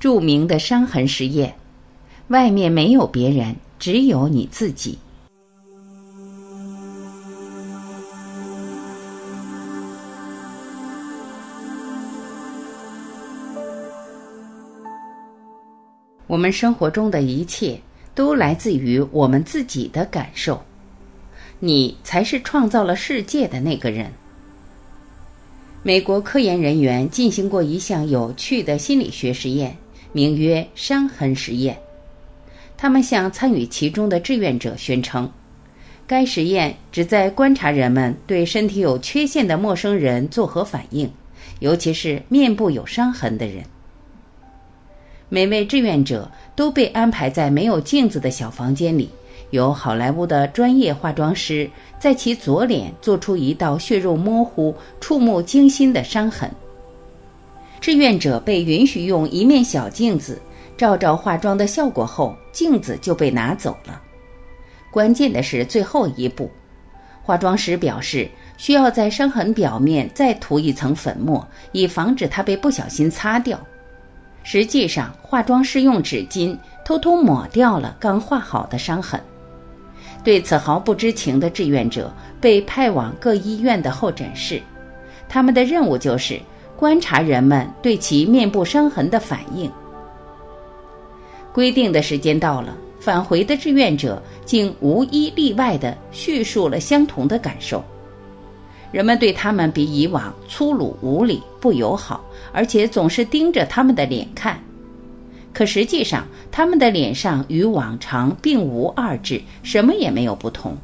著名的伤痕实验：外面没有别人，只有你自己。我们生活中的一切都来自于我们自己的感受。你才是创造了世界的那个人。美国科研人员进行过一项有趣的心理学实验，名曰“伤痕实验”。他们向参与其中的志愿者宣称，该实验旨在观察人们对身体有缺陷的陌生人作何反应，尤其是面部有伤痕的人。每位志愿者都被安排在没有镜子的小房间里。由好莱坞的专业化妆师在其左脸做出一道血肉模糊、触目惊心的伤痕。志愿者被允许用一面小镜子照照化妆的效果后，镜子就被拿走了。关键的是最后一步，化妆师表示需要在伤痕表面再涂一层粉末，以防止它被不小心擦掉。实际上，化妆师用纸巾偷偷抹掉了刚画好的伤痕。对此毫不知情的志愿者被派往各医院的候诊室，他们的任务就是观察人们对其面部伤痕的反应。规定的时间到了，返回的志愿者竟无一例外地叙述了相同的感受。人们对他们比以往粗鲁无礼、不友好，而且总是盯着他们的脸看。可实际上，他们的脸上与往常并无二致，什么也没有不同。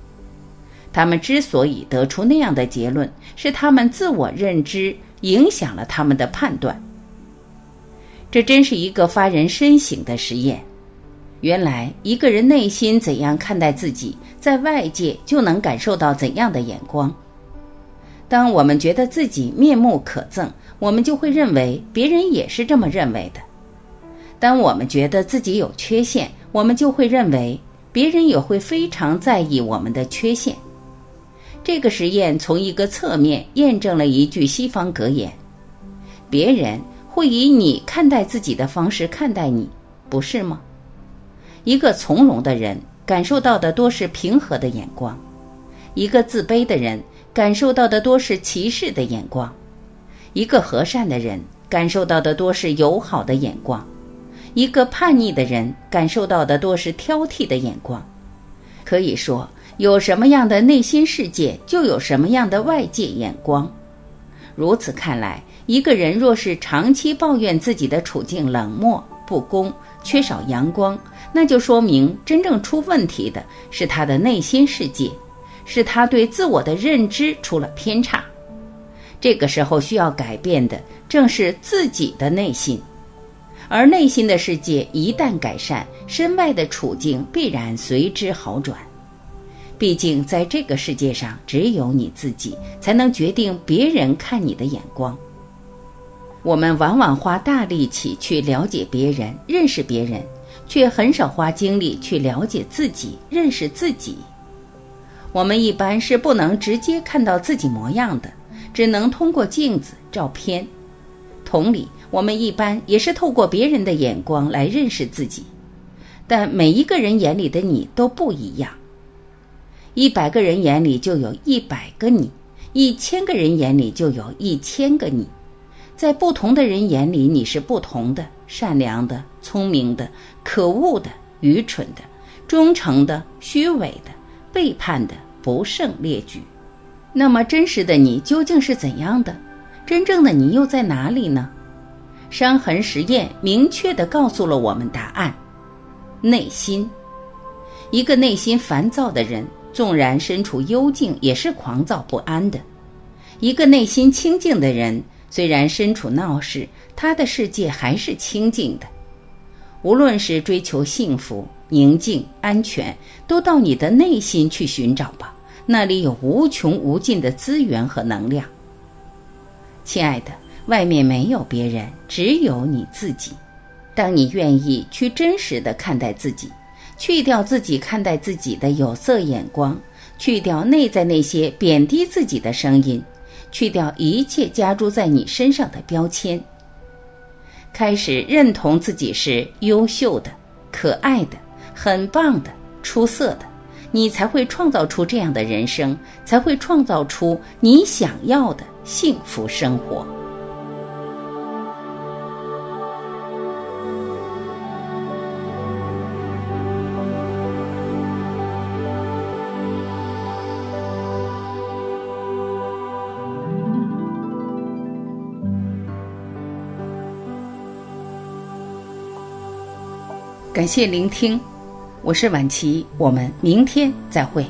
他们之所以得出那样的结论，是他们自我认知影响了他们的判断。这真是一个发人深省的实验。原来，一个人内心怎样看待自己，在外界就能感受到怎样的眼光。当我们觉得自己面目可憎，我们就会认为别人也是这么认为的。当我们觉得自己有缺陷，我们就会认为别人也会非常在意我们的缺陷。这个实验从一个侧面验证了一句西方格言：别人会以你看待自己的方式看待你，不是吗？一个从容的人感受到的多是平和的眼光，一个自卑的人感受到的多是歧视的眼光，一个和善的人感受到的多是友好的眼光。一个叛逆的人感受到的多是挑剔的眼光，可以说，有什么样的内心世界，就有什么样的外界眼光。如此看来，一个人若是长期抱怨自己的处境冷漠、不公、缺少阳光，那就说明真正出问题的是他的内心世界，是他对自我的认知出了偏差。这个时候需要改变的正是自己的内心。而内心的世界一旦改善，身外的处境必然随之好转。毕竟，在这个世界上，只有你自己才能决定别人看你的眼光。我们往往花大力气去了解别人、认识别人，却很少花精力去了解自己、认识自己。我们一般是不能直接看到自己模样的，只能通过镜子、照片。同理。我们一般也是透过别人的眼光来认识自己，但每一个人眼里的你都不一样。一百个人眼里就有一百个你，一千个人眼里就有一千个你。在不同的人眼里，你是不同的：善良的、聪明的、可恶的、愚蠢的、忠诚的、虚伪的、背叛的、不胜列举。那么，真实的你究竟是怎样的？真正的你又在哪里呢？伤痕实验明确地告诉了我们答案：内心。一个内心烦躁的人，纵然身处幽静，也是狂躁不安的；一个内心清静的人，虽然身处闹市，他的世界还是清静的。无论是追求幸福、宁静、安全，都到你的内心去寻找吧，那里有无穷无尽的资源和能量。亲爱的。外面没有别人，只有你自己。当你愿意去真实的看待自己，去掉自己看待自己的有色眼光，去掉内在那些贬低自己的声音，去掉一切加诸在你身上的标签。开始认同自己是优秀的、可爱的、很棒的、出色的，你才会创造出这样的人生，才会创造出你想要的幸福生活。感谢聆听，我是晚琪，我们明天再会。